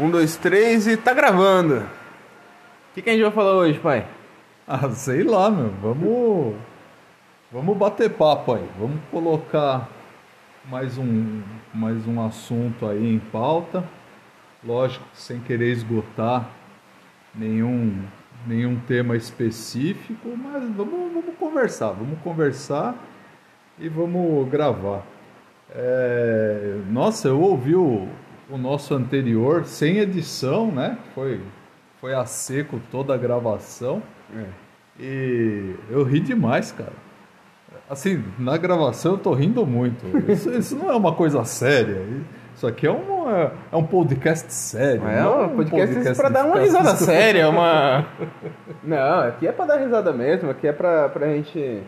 Um, dois, três e tá gravando. O que, que a gente vai falar hoje, pai? Ah, sei lá, meu. Vamos. Vamos bater papo aí. Vamos colocar mais um, mais um assunto aí em pauta. Lógico, sem querer esgotar nenhum, nenhum tema específico, mas vamos, vamos conversar. Vamos conversar e vamos gravar. É, nossa, eu ouvi o, o nosso anterior sem edição, né? Foi, foi a seco toda a gravação. É. E eu ri demais, cara. Assim, na gravação eu tô rindo muito. Isso, isso não é uma coisa séria. Isso aqui é um, é, é um podcast sério. É não um podcast, pra dar uma risada séria, uma... Não, aqui é pra dar risada mesmo, aqui é pra, pra gente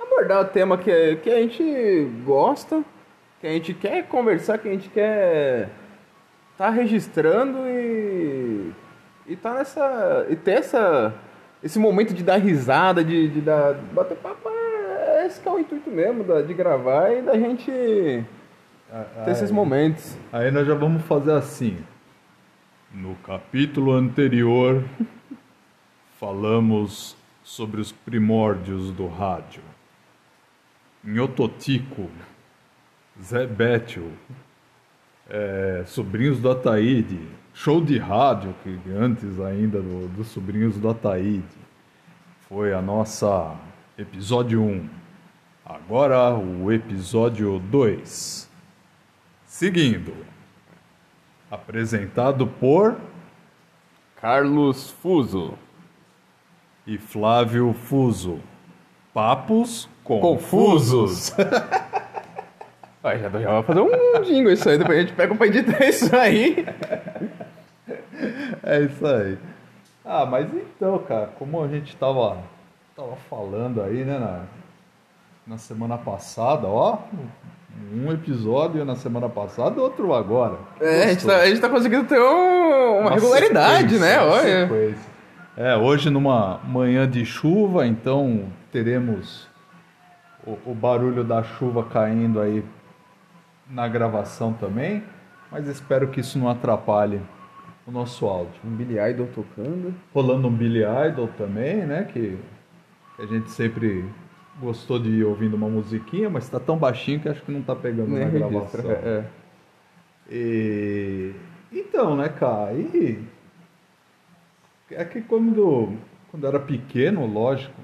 abordar o tema que, que a gente gosta, que a gente quer conversar, que a gente quer tá registrando e e tá nessa e ter essa esse momento de dar risada, de, de dar bater papo, é esse que é o intuito mesmo da, de gravar e da gente ter esses momentos. Aí nós já vamos fazer assim. No capítulo anterior, falamos sobre os primórdios do rádio. Nhototico, Zé Bétio, é, Sobrinhos do Ataíde, show de rádio, que antes ainda do, dos Sobrinhos do Ataíde. Foi a nossa episódio 1. Agora o episódio 2. Seguindo. Apresentado por Carlos Fuso. e Flávio Fuso. Papos Confusos. Vai, já, já vai fazer um jingle isso aí, depois a gente pega pra editar isso aí. É isso aí. Ah, mas então, cara, como a gente tava, tava falando aí, né, na, na semana passada, ó, um episódio na semana passada, outro agora. É, a gente, tá, a gente tá conseguindo ter um- uma, regularidade, né? Olha. sequência. É, hoje numa manhã de chuva, então teremos o, o barulho da chuva caindo aí na gravação também, mas espero que isso não atrapalhe o nosso áudio. Um Billy Idol tocando. Rolando um Billy Idol também, né? Que a gente sempre gostou de ir ouvindo uma musiquinha, mas tá tão baixinho que acho que não tá pegando Nem na registra. gravação. É, E então, né, cara, e é que quando, quando era pequeno, lógico,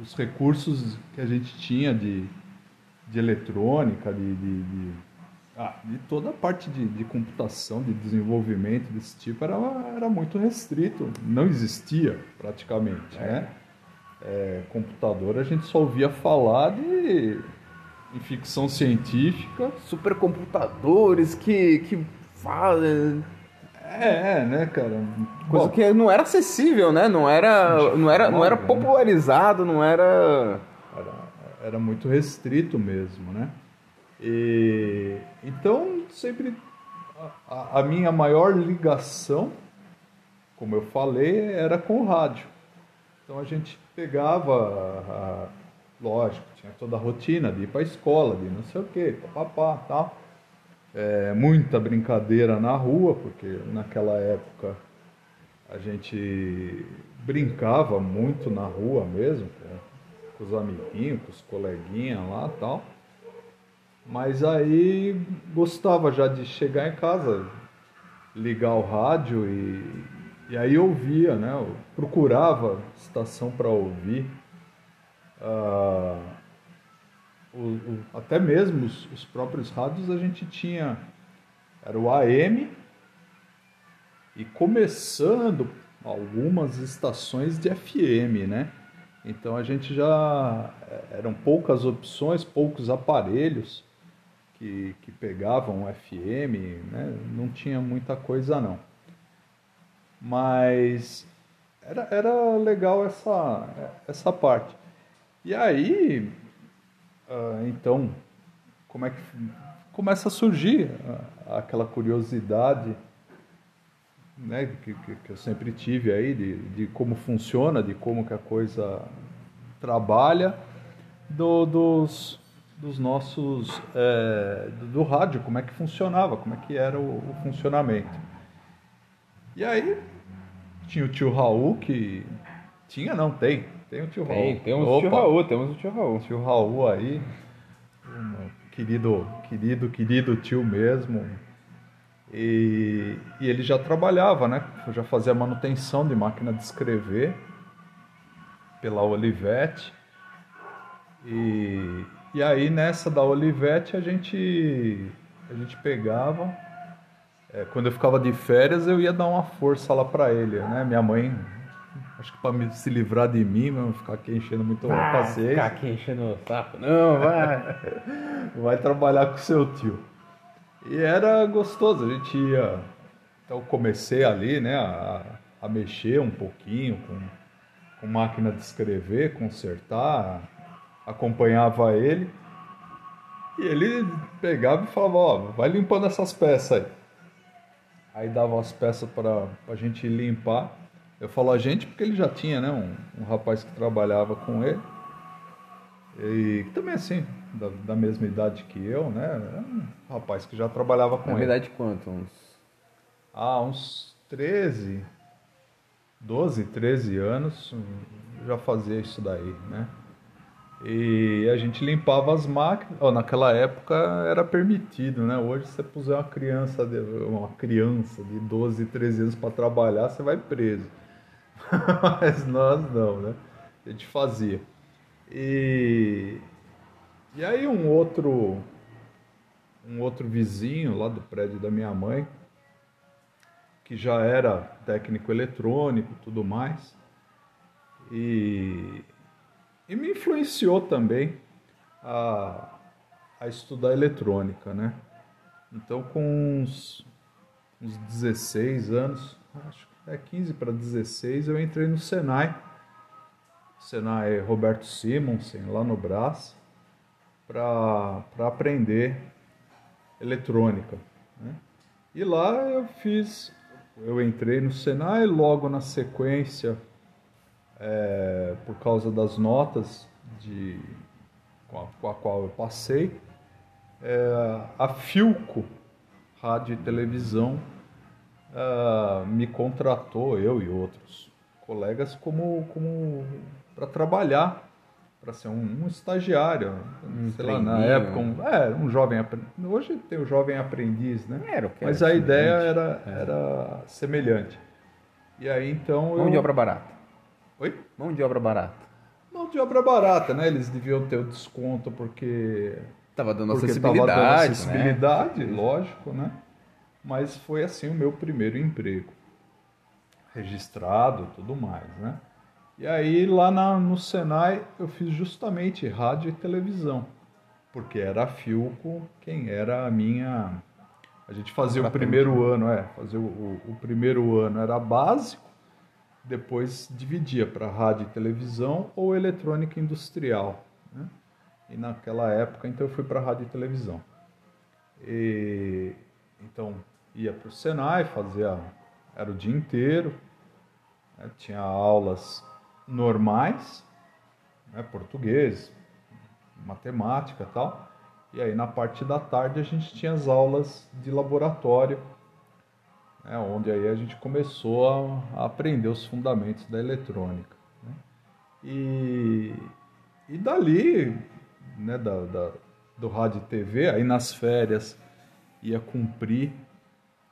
os recursos que a gente tinha de, de eletrônica, de, de, de, ah, de toda a parte de, de computação, de desenvolvimento desse tipo, era, era muito restrito, não existia praticamente, né? É, computador a gente só ouvia falar de em ficção científica, Supercomputadores que, que fazem. É, é, né, cara? Coisa Bom, que não era acessível, né? Não era, não era, não era Né? popularizado, não era. Era, muito restrito mesmo, né? E então sempre a- a, minha maior ligação, como eu falei, era com o rádio. Então a gente pegava, a- lógico, tinha toda a rotina de ir para a escola, de não sei o quê, papapá, tal. É, muita brincadeira na rua, porque naquela época a gente brincava muito na rua mesmo, com, os amiguinhos, com os coleguinhas lá tal. Mas aí gostava já de chegar em casa, ligar o rádio e, e aí ouvia, né? Eu procurava estação para ouvir. Ah, o- o- até mesmo os, os próprios rádios a gente tinha. Era o AM e começando algumas estações de FM, né? Então a gente já eram poucas opções, poucos aparelhos que, que pegavam FM, né? Não tinha muita coisa não. Mas era, era legal essa, essa parte. E aí, ah, então, como é que começa a surgir ah, aquela curiosidade né, que, que, eu sempre tive aí de, de como funciona, de como que a coisa trabalha, do, dos, dos nossos é, do, do rádio, como é que funcionava, como é que era o, o funcionamento. E aí tinha o tio Raul que. Tinha não, tem. Tem o tio Raul. Tem, temos o tio Raul, temos o tio Raul. Tio Raul aí. Um querido, querido, querido tio mesmo. E, e ele já trabalhava, né? Já fazia manutenção de máquina de escrever pela Olivetti. E, e aí nessa da Olivetti a gente a gente pegava é, quando eu ficava de férias eu ia dar uma força lá para ele, né? Minha mãe acho que para se livrar de mim, não ficar aqui enchendo muito a paciência. Ficar aqui enchendo o saco, não, vai. vai trabalhar com seu tio. E era gostoso, a gente ia. Então comecei ali, né, a, a mexer um pouquinho com, com máquina de escrever, consertar, acompanhava ele. E ele pegava e falava, ó, vai limpando essas peças aí. Aí dava as peças para a gente limpar. Eu falo a gente porque ele já tinha, né, um, um rapaz que trabalhava com ele. E também assim, da, da, mesma idade que eu, né? Um rapaz que já trabalhava com Na ele. verdade, quanto? Uns... Ah, uns 13, 12, 13 anos já fazia isso daí, né? E a gente limpava as máquinas. Oh, naquela época era permitido, né? Hoje você puser uma criança de, uma criança de 12, 13 anos para trabalhar, você vai preso. Mas nós não, né? A gente fazia. E, e aí um outro um outro vizinho lá do prédio da minha mãe, que já era técnico eletrônico tudo mais, e, e me influenciou também a, a estudar eletrônica, né? Então com uns, uns 16 anos, acho que é 15 para 16, eu entrei no Senai Senai Roberto Simonsen, lá no Brás, para aprender eletrônica. Né? E lá eu fiz, eu entrei no Senai, logo na sequência, é, por causa das notas de, com, a, com a qual eu passei, é, a Filco Rádio e Televisão é, me contratou, eu e outros colegas, como, como para trabalhar, para ser um, um estagiário, um sei lá, na época, um, é, um jovem Hoje tem o jovem aprendiz, né? Era, Mas a ideia era, era semelhante. E aí então. Mão eu... de obra barata. Oi? Mão de obra barata. Mão de obra barata, né? Eles deviam ter o desconto porque. Tava dando porque acessibilidade. Tava dando acessibilidade, né? lógico, né? Mas foi assim o meu primeiro emprego. Registrado tudo mais, né? E aí lá na, no Senai eu fiz justamente rádio e televisão, porque era a Filco quem era a minha. A gente fazia o primeiro ano, é, fazia o, o, o primeiro ano era básico, depois dividia para rádio e televisão ou eletrônica industrial. Né? E naquela época então eu fui para rádio e televisão. E, então ia para o Senai, fazia era o dia inteiro, né? tinha aulas normais, né, português, matemática tal. E aí na parte da tarde a gente tinha as aulas de laboratório, né, onde aí a gente começou a, a aprender os fundamentos da eletrônica. Né? E, e dali, né, da, da, do rádio e TV, aí nas férias ia cumprir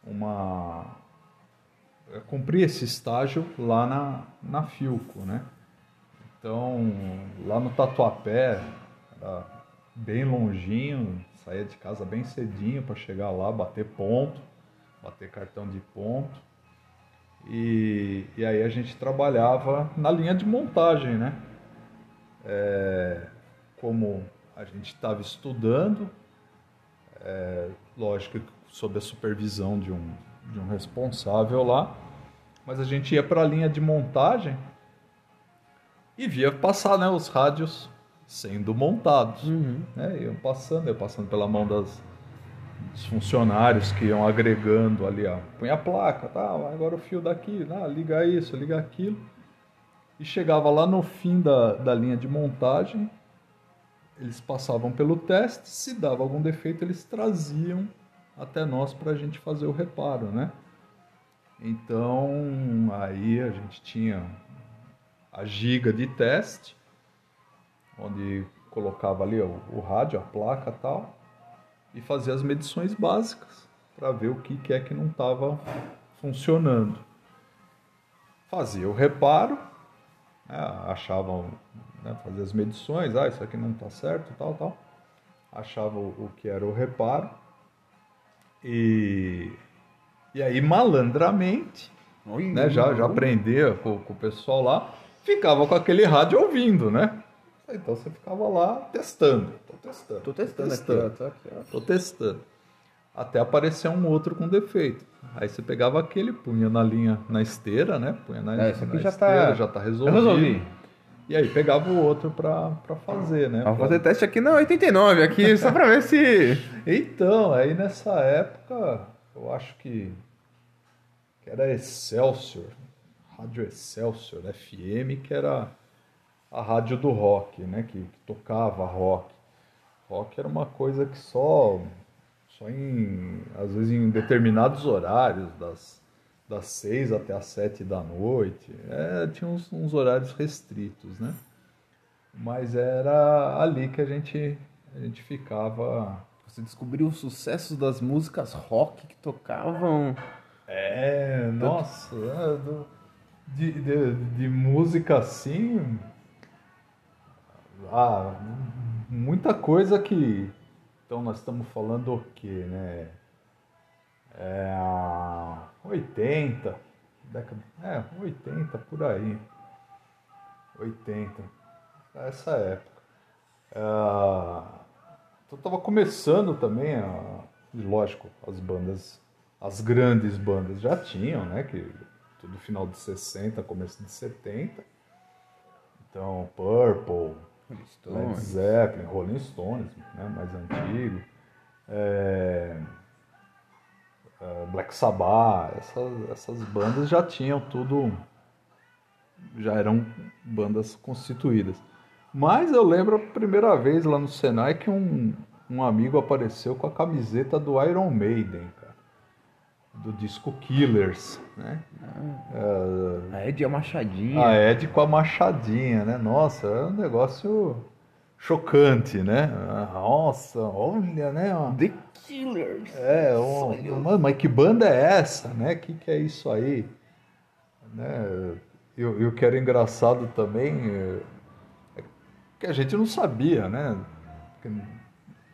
uma, cumprir esse estágio lá na, na Filco, né? Então, lá no Tatuapé, era bem longinho, saía de casa bem cedinho para chegar lá, bater ponto, bater cartão de ponto. E, e aí a gente trabalhava na linha de montagem, né? É, como a gente estava estudando, é, lógico sob a supervisão de um, de um responsável lá, mas a gente ia para a linha de montagem e via passar né, os rádios sendo montados. Uhum. Né, iam passando, iam passando pela mão das, dos funcionários que iam agregando ali, ó, põe a placa, tá, agora o fio daqui, ah, liga isso, liga aquilo. E chegava lá no fim da, da linha de montagem, eles passavam pelo teste, se dava algum defeito, eles traziam até nós para a gente fazer o reparo, né? Então, aí a gente tinha a giga de teste, onde colocava ali o, o rádio, a placa tal, e fazia as medições básicas para ver o que, que é que não estava funcionando. Fazia o reparo, né, achavam, né, fazia as medições, ah, isso aqui não está certo, tal, tal. Achava o, o que era o reparo. E, e aí, malandramente, né, já, já aprendia com, com o pessoal lá, ficava com aquele rádio ouvindo, né? Então você ficava lá testando. Tô testando. Tô testando, tô testando. aqui, ó. Aqui, ó. Tô testando. Até aparecer um outro com defeito. Aí você pegava aquele, punha na linha, na esteira, né? Punha na, É, na já esteira, tá- já tá Eu resolvido. resolvi. E aí pegava o outro pra, pra fazer, né? Vamos Pra- fazer teste aqui na 89, aqui, só pra ver se. Então, aí nessa época, eu acho que, que era Excelsior, Rádio Excelsior FM, que era a rádio do rock, né? Que, que tocava rock. Rock era uma coisa que só, só em, às vezes em determinados horários, das, das seis até as sete da noite, é, tinha uns, uns horários restritos, né? Mas era ali que a gente, a gente ficava Você descobriu os sucessos das músicas rock que tocavam. É, nossa, é, de, de, de música assim. Ah, muita coisa que. Então nós estamos falando o quê, né? É, 80, década. É, 80 por aí. 80. Essa época. Ah, então tava começando também a. Lógico, as bandas as grandes bandas já tinham, né? Que tudo final de 60, começo de 70. Então, Purple, Led Zeppelin, Rolling Stones, né? Mais antigo. É, Black Sabbath, essas, essas bandas já tinham tudo, já eram bandas constituídas. Mas eu lembro a primeira vez lá no Senai que um, um amigo apareceu com a camiseta do Iron Maiden, cara. Do disco Killers, né? É, A Ed e a Machadinha. a Ed com a machadinha, né? Nossa, é um negócio chocante, né? Ah, Nossa, olha, né? The Killers. É, um, mano, mas que banda é essa, né? Que que é isso aí? Né? E o que era engraçado também é é que a gente não sabia, né?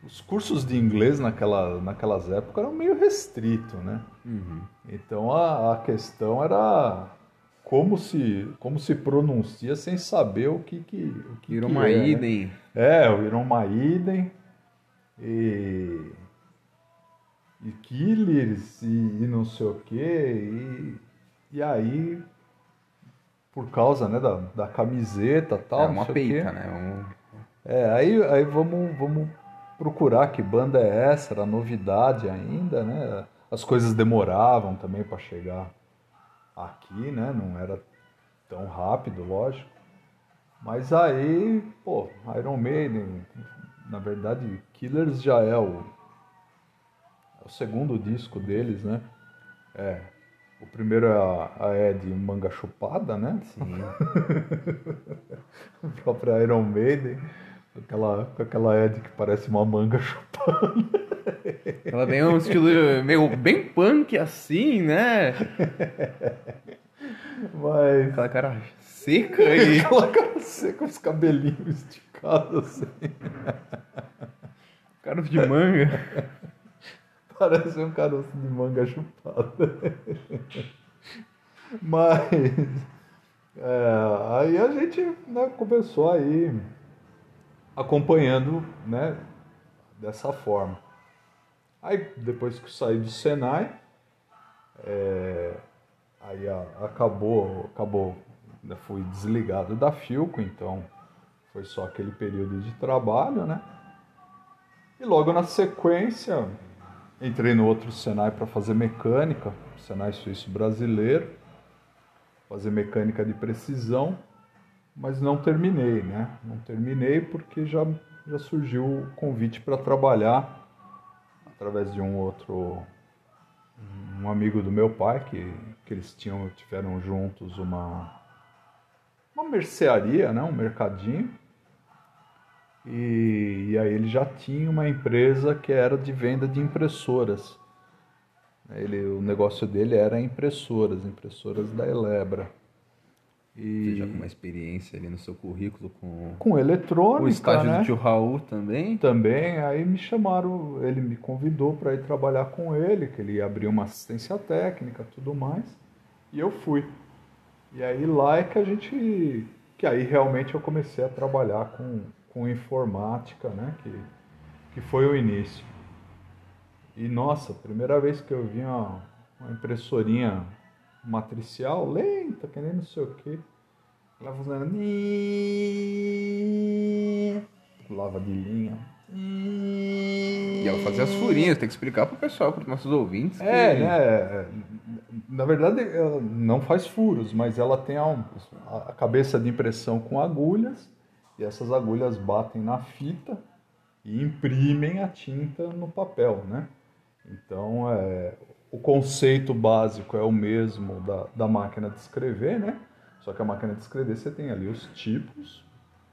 Os cursos de inglês naquela, naquelas épocas eram meio restritos, né? Uhum. Então a, a questão era como se, como se pronuncia sem saber o que que, o que, Iron que é, né? É, o Iron Maiden e, e Killers e, e não sei o que e, e aí por causa né, da, da camiseta e tal, É uma peita, né? Um... É, aí, aí vamos, vamos procurar que banda é essa, era novidade ainda, né? As coisas demoravam também para chegar aqui, né? Não era tão rápido, lógico. Mas aí, pô, Iron Maiden, na verdade, Killers já é o, é o segundo disco deles, né? É. O primeiro é a, a Ed Manga Chupada, né? Sim. O próprio Iron Maiden, com aquela, com aquela Ed que parece uma manga chupada. Ela tem um estilo meio bem punk assim, né? Mas Aquela cara seca e. aquela cara seca, os cabelinhos esticados assim. Cara de manga. Parece um caroço de manga chupada. Mas é, aí a gente né, começou aí acompanhando né, dessa forma. Aí depois que saí do Senai, é, aí a- acabou, acabou, né, fui desligado da Filco, então foi só aquele período de trabalho, né? E logo na sequência, entrei no outro Senai para fazer mecânica, Senai Suíço Brasileiro, fazer mecânica de precisão, mas não terminei, né? Não terminei porque já, já surgiu o convite para trabalhar através de um outro um amigo do meu pai que, que eles tinham, tiveram juntos uma, uma mercearia, né? um mercadinho. E, e aí ele já tinha uma empresa que era de venda de impressoras. Ele, o negócio dele era impressoras, impressoras da Elebra. E... Você já com uma experiência ali no seu currículo com... Com eletrônica, O estágio né? do tio Raul também? Também, aí me chamaram, ele me convidou para ir trabalhar com ele, que ele ia abrir uma assistência técnica tudo mais, e eu fui. E aí lá é que a gente, que aí realmente eu comecei a trabalhar com, com informática, né, que, que foi o início. E nossa, primeira vez que eu vi uma, uma impressorinha matricial, lenta, que nem não sei o que. Ela funcionando. Pulava de linha. E ela fazia as furinhas, tem que explicar pro pessoal, para os nossos ouvintes. É, que... né? Na verdade, ela não faz furos, mas ela tem a, a cabeça de impressão com agulhas, e essas agulhas batem na fita e imprimem a tinta no papel, né? Então, é, o conceito básico é o mesmo da, da máquina de escrever, né? Só que a máquina de escrever você tem ali os tipos,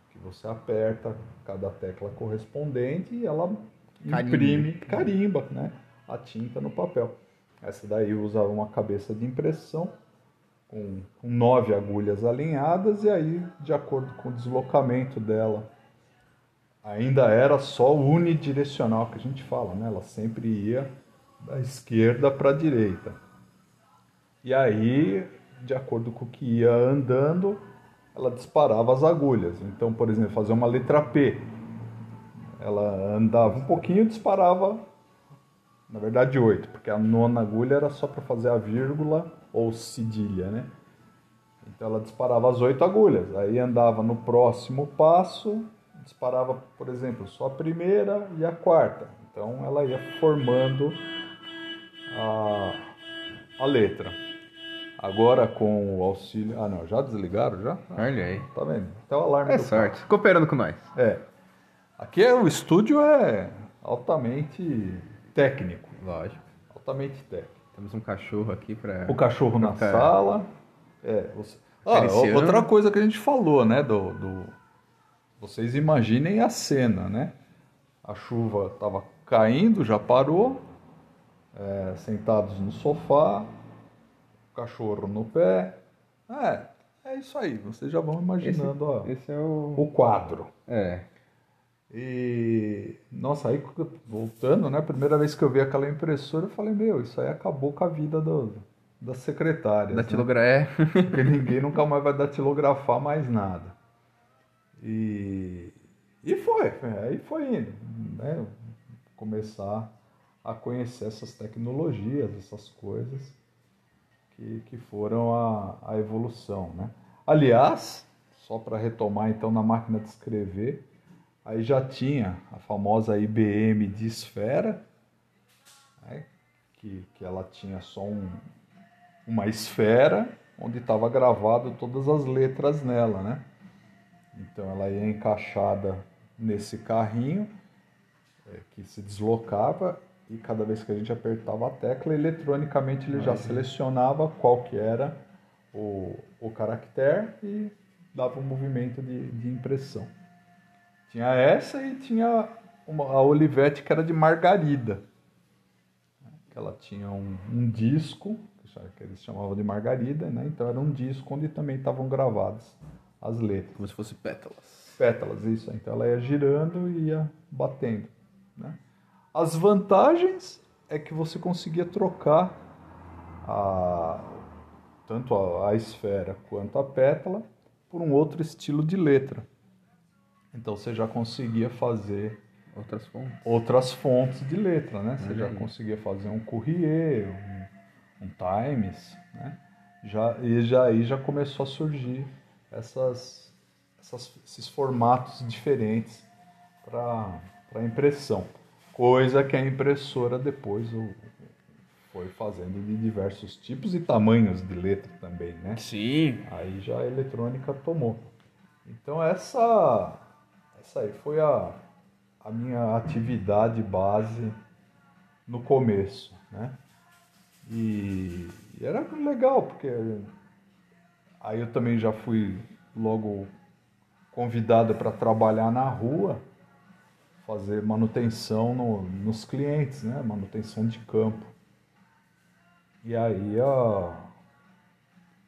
que você aperta cada tecla correspondente e ela imprime, carimba, né? A tinta no papel. Essa daí usa uma cabeça de impressão com, com nove agulhas alinhadas e aí, de acordo com o deslocamento dela, ainda era só unidirecional que a gente fala, né? Ela sempre ia da esquerda para a direita. E aí, de acordo com o que ia andando, ela disparava as agulhas. Então, por exemplo, fazer uma letra P. Ela andava um pouquinho e disparava, na verdade, oito, porque a nona agulha era só para fazer a vírgula ou cedilha, né? Então ela disparava as oito agulhas. Aí andava no próximo passo, disparava, por exemplo, só a primeira e a quarta. Então ela ia formando a, a letra. Agora com o auxílio. Ah, não, já desligaram já? Olha aí. Tá vendo? Até o alarme É sorte. Carro. Cooperando com nós. É. Aqui é, o estúdio é altamente técnico. Lógico. Altamente técnico. Temos um cachorro aqui para. O cachorro na ficar... sala. É. Você... Ah, outra coisa que a gente falou, né? Do, do... Vocês imaginem a cena, né? A chuva estava caindo, já parou é, sentados no sofá, cachorro no pé. É, é isso aí, vocês já vão imaginando esse, ó, esse é o... o quadro. É. E, nossa, aí voltando, né? Primeira vez que eu vi aquela impressora, eu falei, meu, isso aí acabou com a vida do, da secretária. Da né? é. Porque ninguém nunca mais vai datilografar mais nada. E, e foi, aí foi indo, né? Começar a conhecer essas tecnologias, essas coisas que, que foram a, a evolução. Né? Aliás, só para retomar então na máquina de escrever, aí já tinha a famosa IBM de esfera, né? que, que ela tinha só um, uma esfera onde estava gravado todas as letras nela, né? Então ela ia encaixada nesse carrinho é, que se deslocava e cada vez que a gente apertava a tecla, eletronicamente ele já selecionava qual que era o, o caractere e dava um movimento de, de impressão. Tinha essa e tinha uma, a Olivetti que era de margarida. Que ela tinha um, um disco, que eles chamavam de margarida, né? então era um disco onde também estavam gravadas as letras. Como se fosse pétalas. Pétalas, isso. Então ela ia girando e ia batendo. Né? As vantagens é que você conseguia trocar a, tanto a, a esfera quanto a pétala por um outro estilo de letra. Então você já conseguia fazer outras fontes, outras fontes de letra, né? Você já conseguia fazer um Courrier, um, um Times, né? Já, e já aí já começou a surgir essas, essas esses formatos diferentes para impressão. Coisa que a impressora depois foi fazendo de diversos tipos e tamanhos de letra também, né? Sim. Aí já a eletrônica tomou. Então essa, essa aí foi a, a minha atividade base no começo, né? E, e era legal, porque aí eu também já fui logo convidado para trabalhar na rua, fazer manutenção no, nos clientes, né? Manutenção de campo. E aí ó,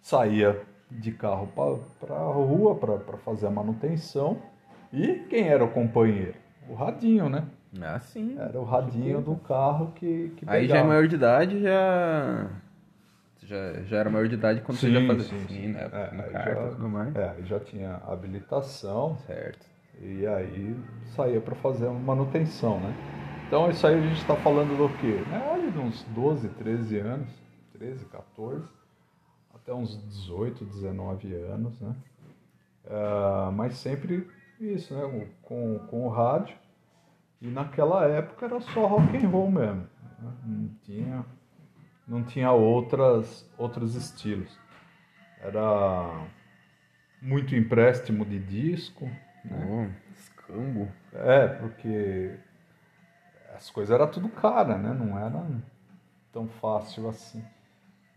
saía de carro para a rua para fazer a manutenção. E quem era o companheiro? O radinho, né? Ah, sim. Era o radinho do carro que, que Aí já é maior de idade, já... Já, já era maior de idade quando sim, você já fazia sim, sim. né? É, carta, já, tudo mais. É, já tinha habilitação. Certo. E aí saía para fazer a manutenção, né? Então isso aí a gente está falando do quê? É, de uns 12, 13 anos, 13, 14, até uns 18, 19 anos, né? Uh, mas sempre isso, né? Com, com o rádio. E naquela época era só rock and roll mesmo. Né? Não tinha, não tinha outras, outros estilos. Era muito empréstimo de disco. Oh, escambo. É, porque as coisas eram tudo cara, né? Não era tão fácil assim.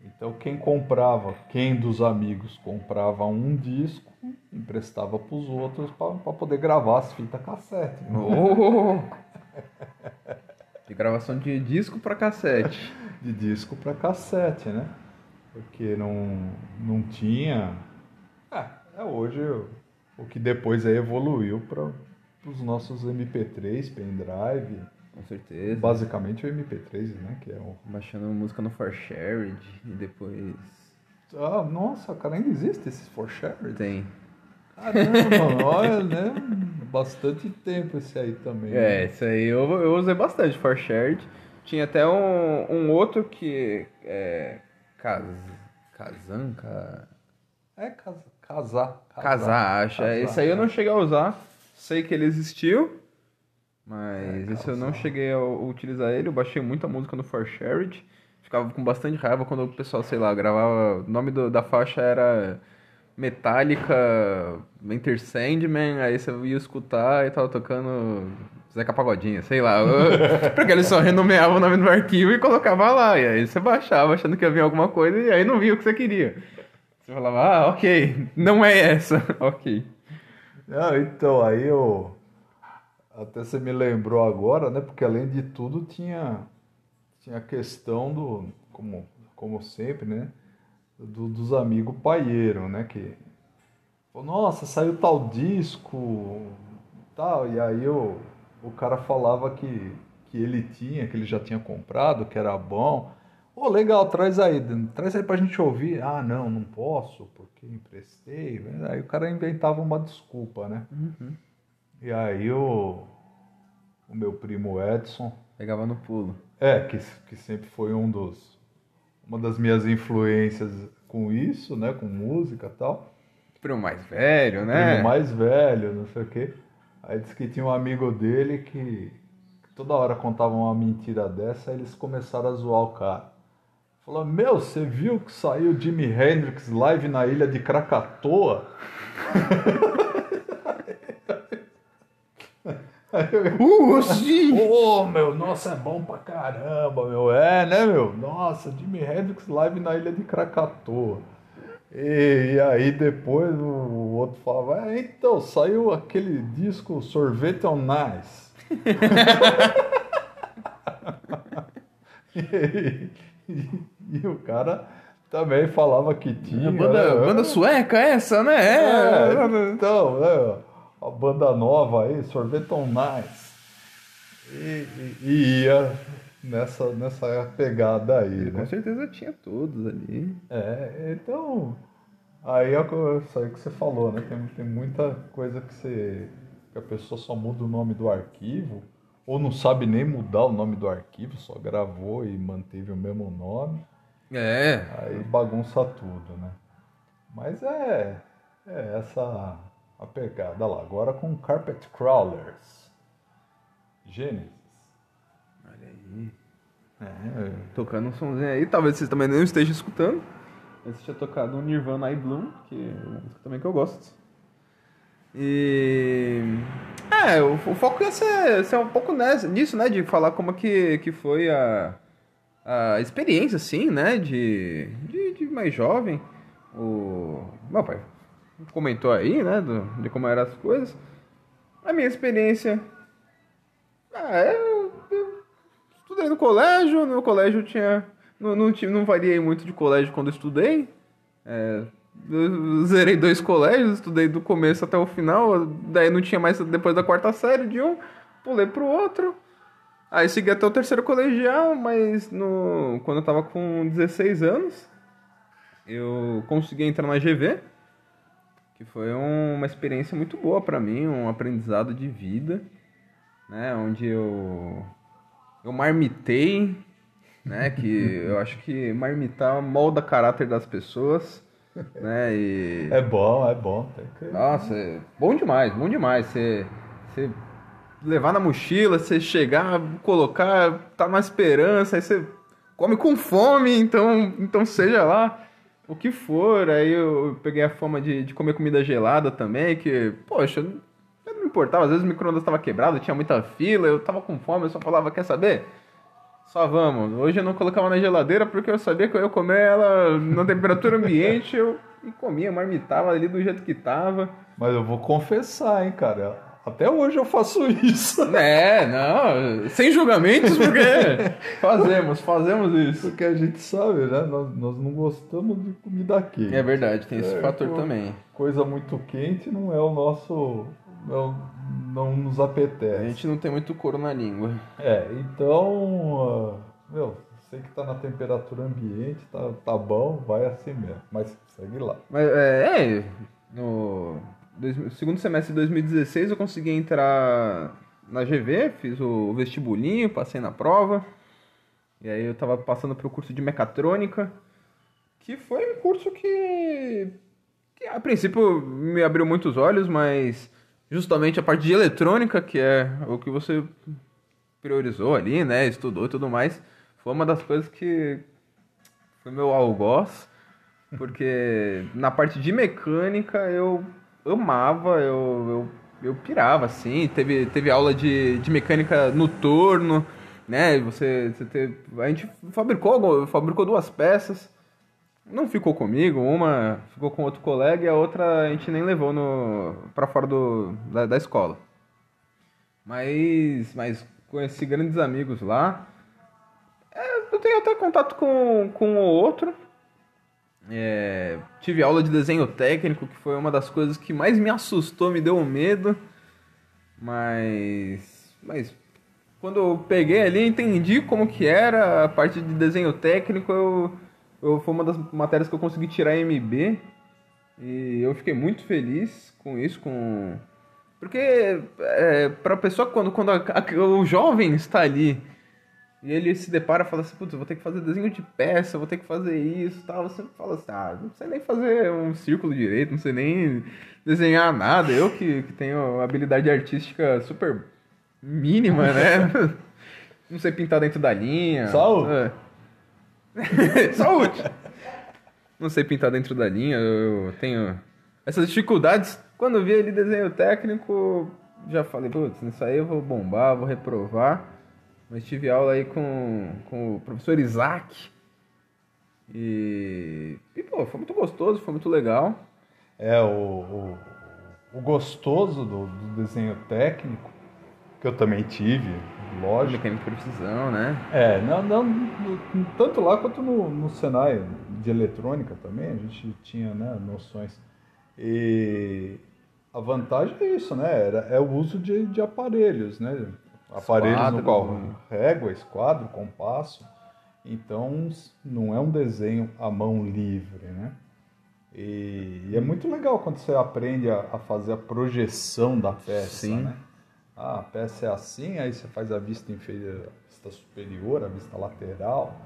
Então quem comprava, quem dos amigos comprava um disco, emprestava para os outros para poder gravar as fitas cassete. Né? Oh! de gravação de disco para cassete. de disco para cassete, né? Porque não, não tinha. É, é hoje o que depois aí evoluiu para os nossos MP3, pendrive com certeza. Basicamente o MP3, né? Que é o... Baixando música no ForShared e depois. Ah, nossa, cara, ainda existe esse ForShared? Tem. Caramba, olha, né? Bastante tempo esse aí também. É, né? esse aí eu, eu usei bastante ForShared. Tinha até um, um outro que é. Kaz, Kazan, ca... É, casar. Casar, casar acho. É, esse aí eu não cheguei a usar. Sei que ele existiu. Mas é, esse eu não cheguei a utilizar ele, eu baixei muita música no ForShared. Ficava com bastante raiva quando o pessoal, sei lá, gravava. O nome do, da faixa era Metallica Enter Sandman, aí você ia escutar e tava tocando Zeca Pagodinha, sei lá. Porque eles só renomeavam o nome do arquivo e colocava lá. E aí você baixava achando que ia vir alguma coisa e aí não via o que você queria. Você falava, ah, ok, não é essa, ok. Ah, então, aí eu até você me lembrou agora, né? Porque além de tudo tinha tinha a questão do, como, como sempre, né? Do, dos amigos paieiro, né? Que nossa, saiu tal disco, tal, e aí o, o cara falava que, que ele tinha, que ele já tinha comprado, que era bom. Ô, oh, legal, traz aí, traz aí pra gente ouvir. Ah, não, não posso, porque emprestei. Aí o cara inventava uma desculpa, né? Uhum. E aí o, o meu primo Edson. Pegava no pulo. É, que, que sempre foi um dos. Uma das minhas influências com isso, né? Com música e tal. Primo mais velho, né? Primo mais velho, não sei o quê. Aí disse que tinha um amigo dele que, que toda hora contava uma mentira dessa, aí eles começaram a zoar o cara. Falou, meu, você viu que saiu Jimi Hendrix live na ilha de Krakatoa? Uh, sim! oh, meu, nossa, é bom pra caramba, meu. É, né, meu? Nossa, Jimi Hendrix live na ilha de Krakatoa. E, e aí depois o, o outro falava, é, então, saiu aquele disco Sorvete on Nice. e, e, o cara também falava que tinha. banda, né? banda sueca essa, né? É, é então, né? a banda nova aí, Sorveton Nice. E, e, e, ia nessa, nessa pegada aí, Com né? certeza tinha todos ali. É, então. Aí é isso aí que você falou, né? Tem, tem muita coisa que você. que a pessoa só muda o nome do arquivo, ou não sabe nem mudar o nome do arquivo, só gravou e manteve o mesmo nome. É. Aí bagunça tudo, né? Mas é. É essa a pegada lá. Agora com Carpet Crawlers. Gênesis. Olha aí. É, tocando um somzinho aí. Talvez vocês também não estejam escutando. Esse tinha tocado um Nirvana I Bloom, que é uma música também que eu gosto. E. É, o, o foco ia ser, ser um pouco nessa, nisso, né? De falar como que, que foi a, a experiência, assim, né, de, de, de mais jovem. O meu pai comentou aí, né, do, de como eram as coisas. A minha experiência. Ah, eu, eu estudei no colégio, no colégio tinha. Não, não, não variei muito de colégio quando estudei. É, zerei dois colégios, estudei do começo até o final, daí não tinha mais depois da quarta série de um, pulei pro outro. Aí segui até o terceiro colegial, mas no, quando eu tava com 16 anos, eu consegui entrar na GV, que foi um, uma experiência muito boa para mim, um aprendizado de vida, né, onde eu eu marmitei, né, que eu acho que marmitar molda caráter das pessoas, né, e... É bom, é bom. Nossa, é bom demais, bom demais, você, você levar na mochila, você chegar, colocar, tá na esperança, aí você come com fome, então, então seja lá o que for. Aí eu peguei a fama de, de comer comida gelada também, que, poxa, não me importava, às vezes o micro-ondas estava quebrado, tinha muita fila, eu tava com fome, eu só falava, quer saber? Só vamos. Hoje eu não colocava na geladeira porque eu sabia que eu ia comer ela na temperatura ambiente, eu e comia, marmitava ali do jeito que tava. Mas eu vou confessar, hein, cara até hoje eu faço isso. É, não, sem julgamentos, porque fazemos, fazemos isso. Porque a gente sabe, né? Nós, nós não gostamos de comida quente. É verdade, tem esse é, fator também. Coisa muito quente não é o nosso. Não, não nos apetece. A gente não tem muito couro na língua. É, então. Uh, meu, sei que tá na temperatura ambiente, tá, tá bom, vai assim mesmo. Mas segue lá. Mas é, é no segundo semestre de 2016 eu consegui entrar na GV, fiz o vestibulinho, passei na prova. E aí eu tava passando pro curso de mecatrônica, que foi um curso que, que a princípio me abriu muitos olhos, mas justamente a parte de eletrônica, que é o que você priorizou ali, né, estudou e tudo mais, foi uma das coisas que foi meu algoz, porque na parte de mecânica eu amava, eu, eu, eu pirava, assim. Teve, teve aula de, de mecânica no torno, né? Você, você teve, a gente fabricou, fabricou duas peças. Não ficou comigo, uma ficou com outro colega e a outra a gente nem levou no para fora do, da, da escola. Mas, mas conheci grandes amigos lá. É, eu tenho até contato com, com o outro, é, tive aula de desenho técnico, que foi uma das coisas que mais me assustou, me deu medo. Mas, mas quando eu peguei ali, entendi como que era a parte de desenho técnico. Eu, eu, foi uma das matérias que eu consegui tirar MB. E eu fiquei muito feliz com isso, com... Porque é, para a pessoa, quando, quando a, a, o jovem está ali e ele se depara e fala assim, putz, vou ter que fazer desenho de peça, vou ter que fazer isso e tal. Você fala assim, ah, não sei nem fazer um círculo direito, não sei nem desenhar nada. Eu que, que tenho habilidade artística super mínima, né? não sei pintar dentro da linha. Saúde! É. Saúde! não sei pintar dentro da linha, eu tenho essas dificuldades. Quando vi ele desenho técnico, já falei, putz, nisso aí eu vou bombar, vou reprovar. Mas tive aula aí com, com o professor Isaac. E, e pô, foi muito gostoso, foi muito legal. É, o, o, o gostoso do, do, desenho técnico, que eu também tive, lógico. Mecânica de precisão, né? É, não, não, tanto lá quanto no, no Senai de eletrônica também, a gente tinha né, noções. E a vantagem é isso, né? Era, é o uso de, de aparelhos, né? aparelhos esquadro, no qual régua, esquadro, compasso. Então não é um desenho à mão livre, né? E, e é muito legal quando você aprende a, a, fazer a projeção da peça, Sim. né? Ah, a peça é assim, aí você faz a vista inferior, a vista superior, a vista lateral.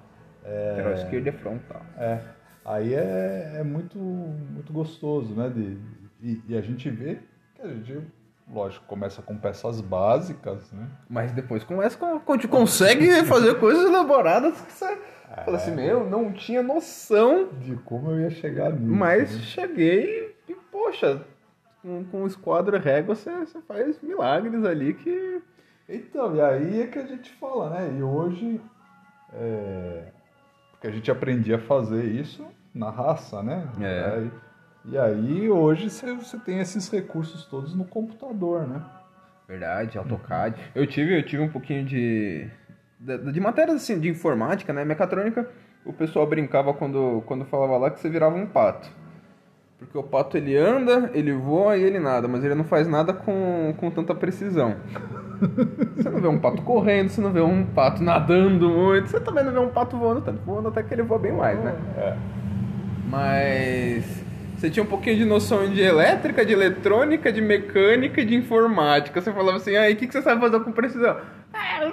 É, lateral esquerda e frontal. É. Aí é, é muito, muito gostoso, né? De, e, e a gente vê que a gente lógico, começa com peças básicas, né? Mas depois começa com, com consegue fazer coisas elaboradas que você é, fala assim, meu, não tinha noção de como eu ia chegar nisso. Mas né? cheguei e, poxa, com, com o esquadro régua você, você faz milagres ali que. Então, e aí é que a gente fala, né? E hoje é, porque a gente aprendia a fazer isso na raça, né? É. Aí- e aí hoje você, você tem esses recursos todos no computador, né? Verdade, AutoCAD. Eu tive, eu tive um pouquinho de. De, de matérias assim, de informática, né? Mecatrônica, o pessoal brincava quando, quando falava lá que você virava um pato. Porque o pato ele anda, ele voa e ele nada, mas ele não faz nada com, com tanta precisão. Você não vê um pato correndo, você não vê um pato nadando muito, você também não vê um pato voando tanto. Voando até que ele voa bem mais, né? É. Mas você tinha um pouquinho de noção de elétrica, de eletrônica, de mecânica e de informática. Você falava assim, aí, o que, que você sabe fazer com precisão? Ah,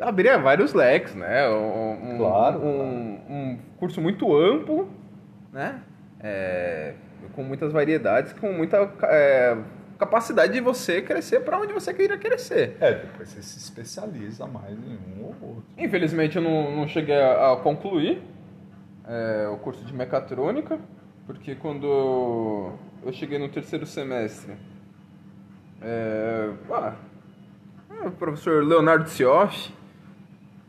abria vários leques, né? Um- Claro, Um, um curso muito amplo, né? É, com muitas variedades, com muita é, capacidade de você crescer para onde você queira crescer. É, depois você se especializa mais em um ou outro. Infelizmente eu não, não cheguei a, a concluir é, o curso de mecatrônica, porque quando eu cheguei no terceiro semestre, é, ah, o professor Leonardo Sioff,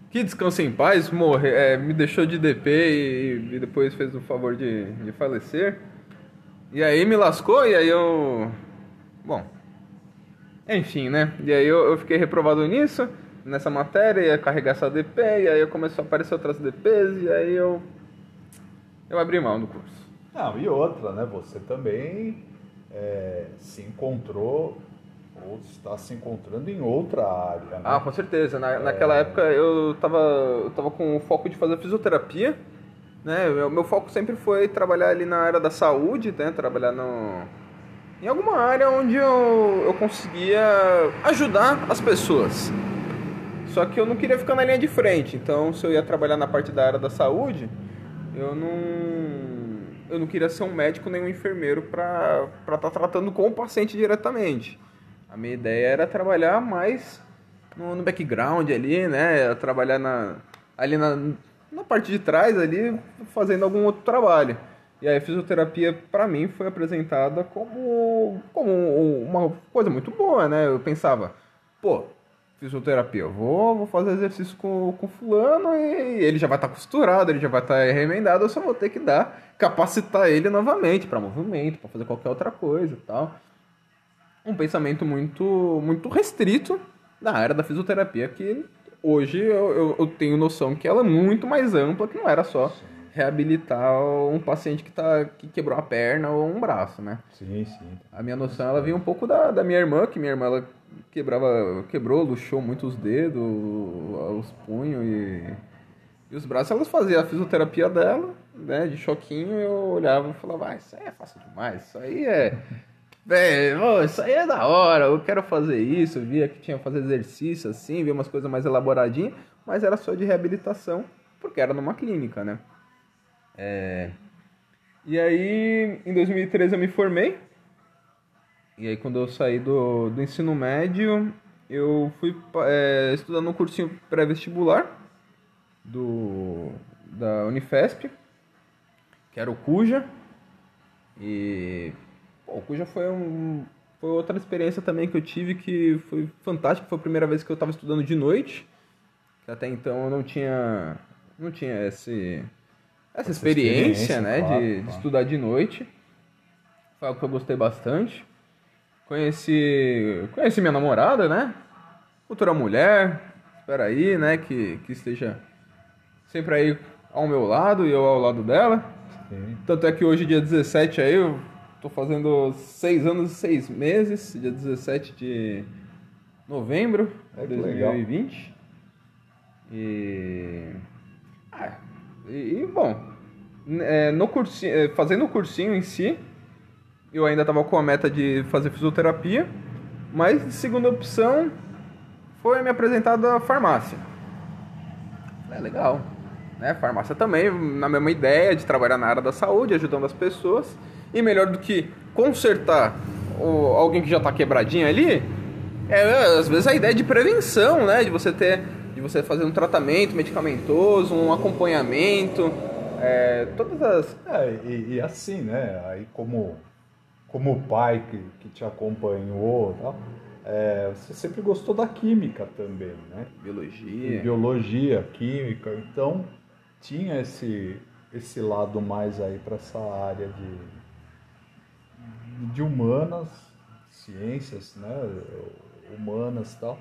que descansa em paz, morre, é, me deixou de DP e, e depois fez o favor de, de falecer. E aí me lascou e aí eu... Bom, enfim, né? E aí eu, eu fiquei reprovado nisso, nessa matéria, ia carregar essa DP, e aí começou a aparecer outras DPs, e aí eu. Eu abri mão do curso. Não, e outra, né? Você também é, se encontrou ou está se encontrando em outra área, né? Ah, com certeza. Na, Naquela época eu tava, eu tava com o foco de fazer fisioterapia, né? Meu, meu foco sempre foi trabalhar ali na área da saúde, né? Trabalhar no, em alguma área onde eu, eu conseguia ajudar as pessoas. Só que eu não queria ficar na linha de frente, então se eu ia trabalhar na parte da área da saúde, eu não eu não queria ser um médico nem um enfermeiro para estar tratando com o paciente diretamente. A minha ideia era trabalhar mais no, no background ali, né? Trabalhar na, ali na, na parte de trás ali, fazendo algum outro trabalho. E aí a fisioterapia para mim foi apresentada como, como uma coisa muito boa, né? Eu pensava, pô, fisioterapia, eu vou, vou fazer exercício com, com fulano e ele já vai estar costurado, ele já vai estar remendado, eu só vou ter que dar, capacitar ele novamente para movimento, para fazer qualquer outra coisa e tal. Um pensamento muito, muito restrito da área da fisioterapia, que hoje eu, eu, eu tenho noção que ela é muito mais ampla, que não era só reabilitar um paciente que, tá, que quebrou a perna ou um braço, né? Sim, sim. A minha noção ela vinha um pouco da, da minha irmã, que minha irmã ela quebrava, quebrou, luxou muito os dedos, os punhos e, e os braços. Elas faziam a fisioterapia dela, né, de choquinho, eu olhava e falava, ah, isso aí é fácil demais, isso aí é. Ô, isso aí é da hora, eu quero fazer isso. Eu via que tinha que fazer exercício assim, via umas coisas mais elaboradinhas, mas era só de reabilitação, porque era numa clínica, né? É... E aí, em 2013 eu me formei. E aí, quando eu saí do, do ensino médio, eu fui é, no cursinho pré-vestibular do, da Unifesp, que era o Cuja. E o Cuja foi, um, foi outra experiência também que eu tive que foi fantástica. Foi a primeira vez que eu estava estudando de noite, que até então eu não tinha, não tinha esse, essa, experiência, experiência, né, claro, de, de claro. estudar de noite. Foi algo que eu gostei bastante. Conheci, conheci minha namorada, né? Futura mulher. Espera aí, né? Que, que esteja sempre aí ao meu lado e eu ao lado dela. Sim. Tanto é que hoje, dia 17, aí eu tô fazendo seis anos e seis meses, dia 17 de novembro É, de legal. 2020. E. Ah, e, e, bom, é, no cursinho, é, fazendo o cursinho em si, eu ainda tava com a meta de fazer fisioterapia, mas segunda opção foi me apresentada a farmácia. É legal. Né? Farmácia também, na mesma ideia de trabalhar na área da saúde, ajudando as pessoas. E melhor do que consertar o, alguém que já está quebradinho ali, é às vezes a ideia de prevenção, né? De você ter, de você fazer um tratamento medicamentoso, um acompanhamento, é, todas as. É, e, e assim, né? Aí como, como pai que, que te acompanhou e tal, É, você sempre gostou da química também, né? Biologia. Biologia, química, então tinha esse, esse lado mais aí para essa área de, de humanas, ciências, né? Humanas e tal.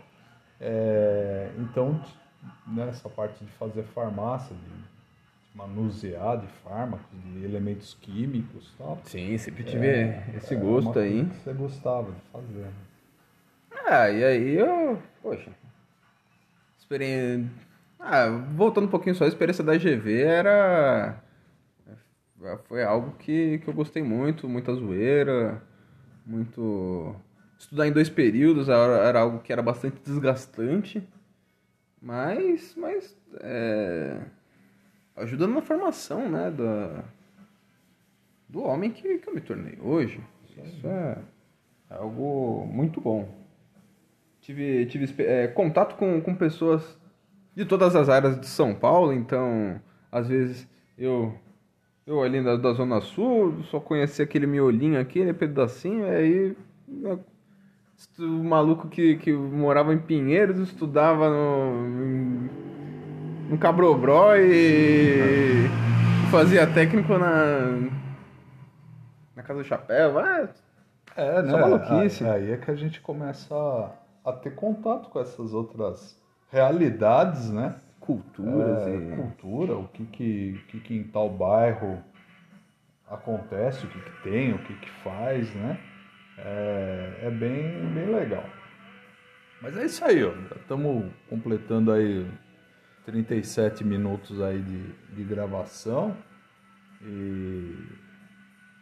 É, então, nessa parte de fazer farmácia, de, de manusear de fármacos, de elementos químicos e tal. Sim, sempre tive é, esse gosto é aí. Que você gostava de fazer. Né? Ah, e aí eu. Poxa. Experiência. Ah, voltando um pouquinho só, a experiência da GV era. Foi algo que, que eu gostei muito, muita zoeira, muito. Estudar em dois períodos era, era algo que era bastante desgastante, mas. mas é, na formação, né? Da, do homem que, que eu me tornei hoje. Isso é algo muito bom. Tive, tive é, contato com, com pessoas de todas as áreas de São Paulo, então às vezes eu eu ali da, da Zona Sul, só conhecia aquele miolinho aqui, aquele pedacinho, aí o maluco que, que morava em Pinheiros estudava no, no Cabrobró e fazia técnico na, na Casa do Chapéu. Ah, é, né? Só maluquice. Aí é que a gente começa a, a ter contato com essas outras realidades, né? Culturas é, e... Cultura, o que que, que que em tal bairro acontece, o que que tem, o que que faz, né? É, é bem, bem legal. Mas é isso aí, ó. Estamos completando aí 37 minutos aí de, de gravação. E,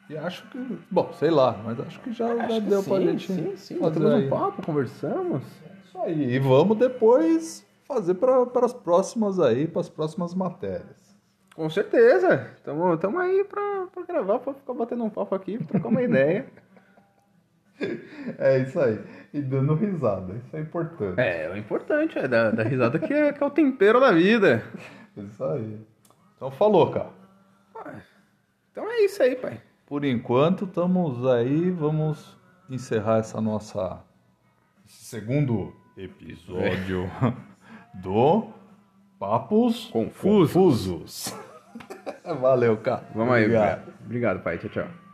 e acho que. Bom, sei lá, mas acho que já, Acho já que deu sim, pra gente. Sim, sim. fazer um papo, conversamos. Isso aí. E vamos depois fazer para as próximas aí, para as próximas matérias. Com certeza. Tamo, tamo aí pra, pra gravar, pra ficar batendo um papo aqui, trocar uma ideia. É isso aí. E dando risada, isso é importante. É, o importante é dar, dar risada que é, que é o tempero da vida. Isso aí. Então falou, cara. Então é isso aí, pai. Por enquanto, estamos aí, vamos encerrar essa nossa esse segundo episódio do Papos Confusos. Confusos. Valeu, cara. Vamos aí, Obrigado. obrigado. Obrigado, pai. Tchau, tchau.